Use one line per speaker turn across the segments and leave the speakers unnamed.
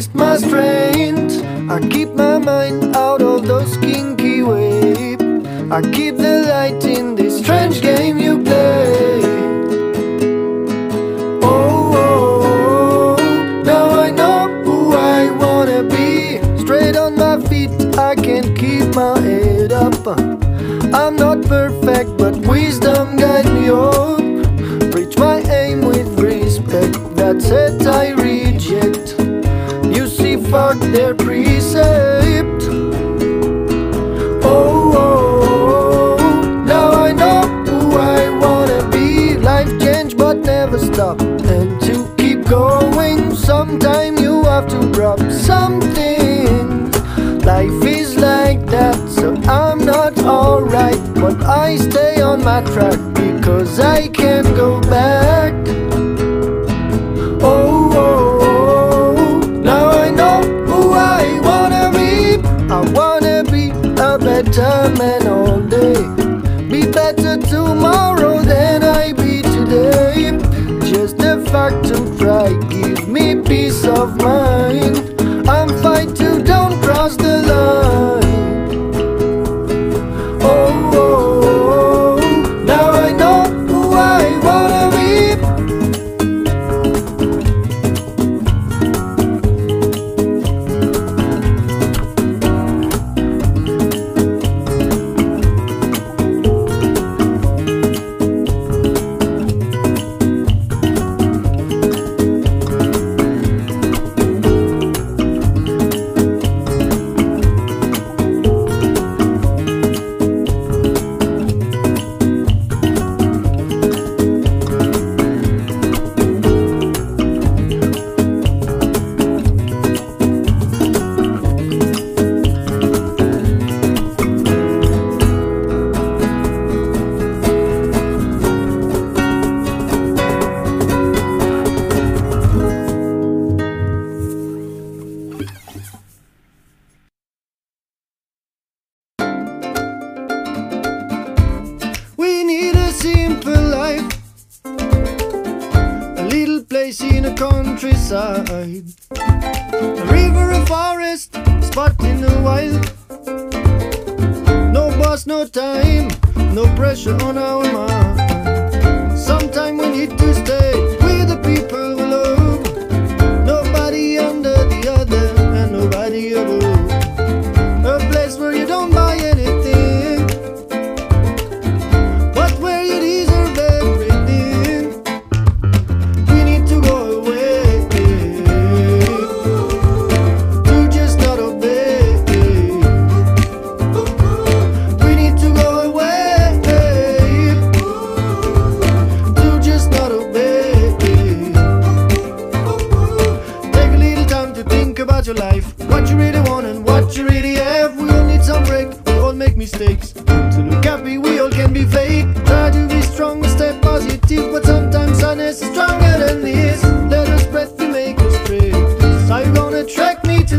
waste my strength. I keep my mind out of those kinky waves. I keep the light track because I can't go back. Oh, oh, oh, now I know who I wanna be. I wanna be a better man place in the countryside. A river, a forest, spot in the wild. No boss, no time, no pressure on our mind. Sometime we need to stay life, what you really want and what you really have. We all need some break, we all make mistakes. To look happy, we all can be fake. Try to be strong, stay positive, but sometimes sadness is stronger than this. Let us breath to make us straight. So you gonna track me to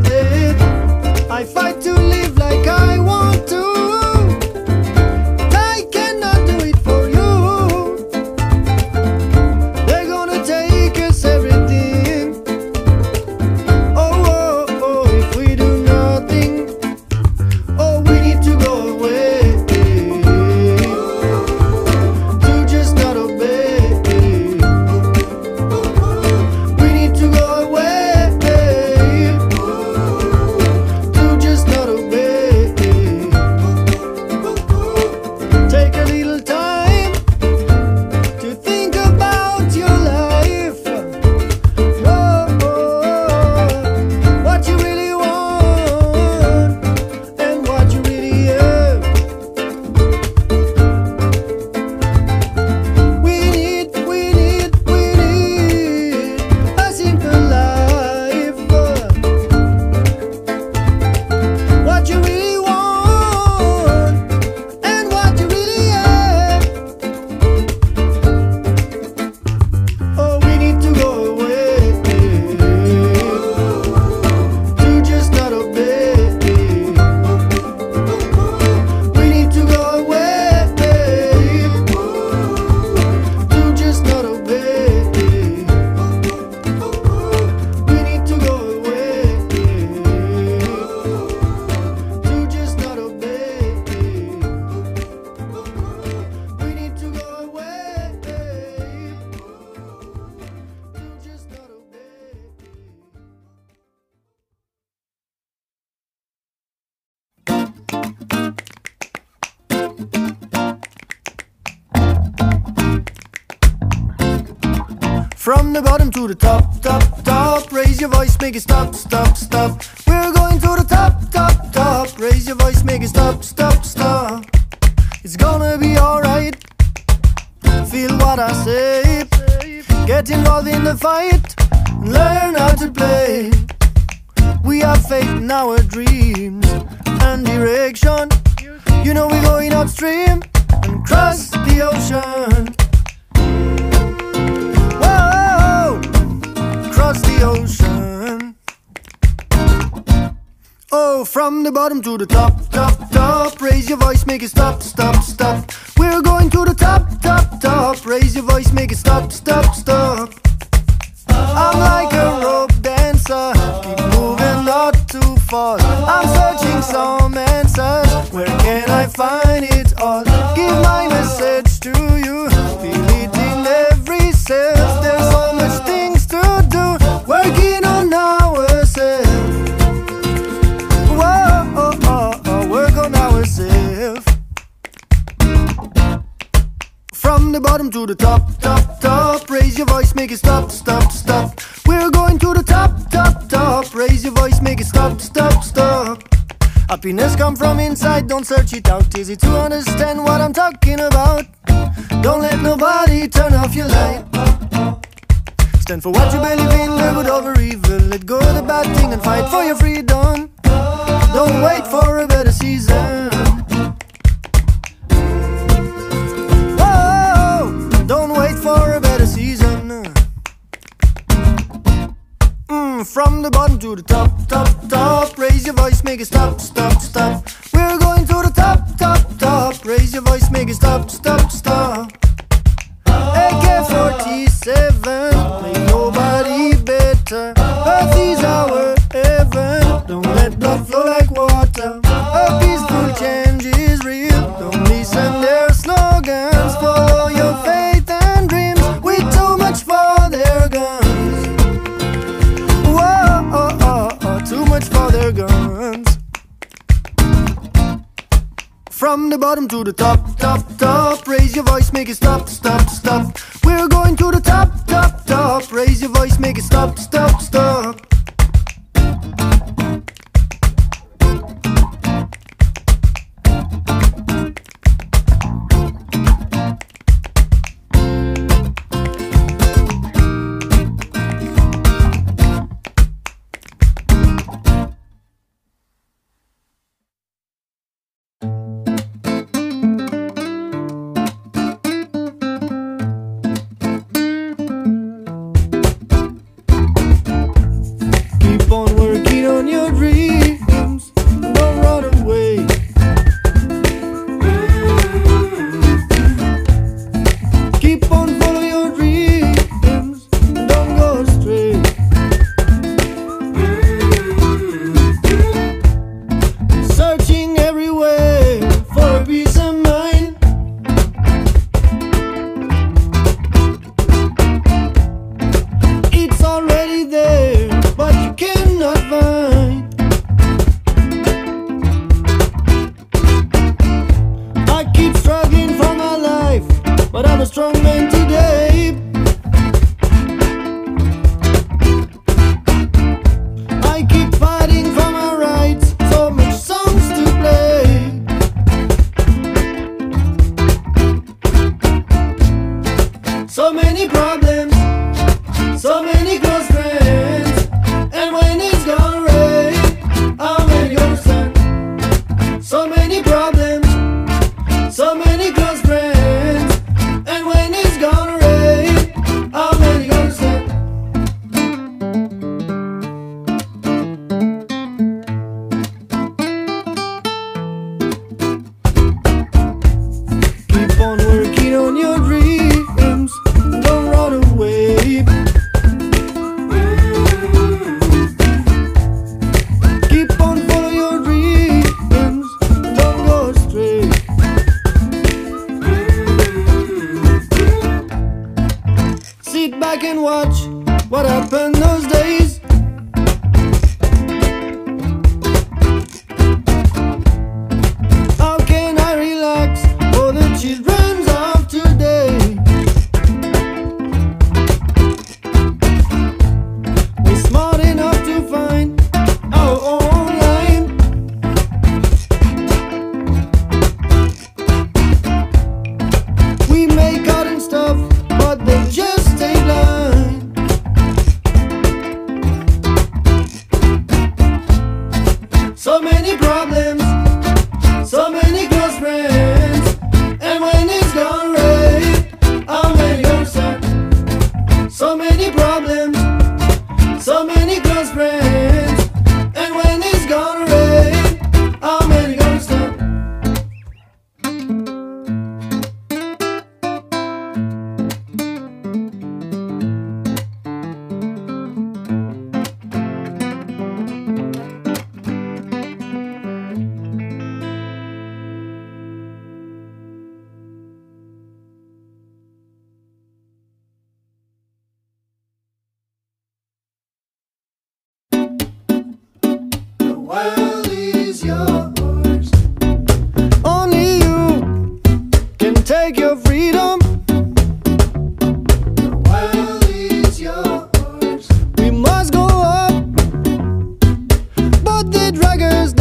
From the bottom to the top, top, top. Raise your voice, make it stop, stop, stop. We're going to the top, top, top. Raise your voice, make it stop, stop, stop. It's gonna be alright. Feel what I say. Get involved in the fight. And learn how to play. We have faith in our dreams and direction. You know we're going upstream and cross the ocean. Ocean. Oh, from the bottom to the top, top, top. Raise your voice, make it stop, stop, stop. We're going to the top, top, top. Raise your voice, make it stop, stop, stop. Ourselves. From the bottom to the top, top, top. Raise your voice, make it stop, stop, stop. We're going to the top, top, top. Raise your voice, make it stop, stop, stop. Happiness come from inside, don't search it out. Easy to understand what I'm talking about. Don't let nobody turn off your light. Stand for what you believe in, live good over evil. Let go of the bad thing and fight for your freedom. The top, top, top. Raise your voice, make it stop, stop, stop. To the top. So many problems, so many close friends, and when it's gone. But they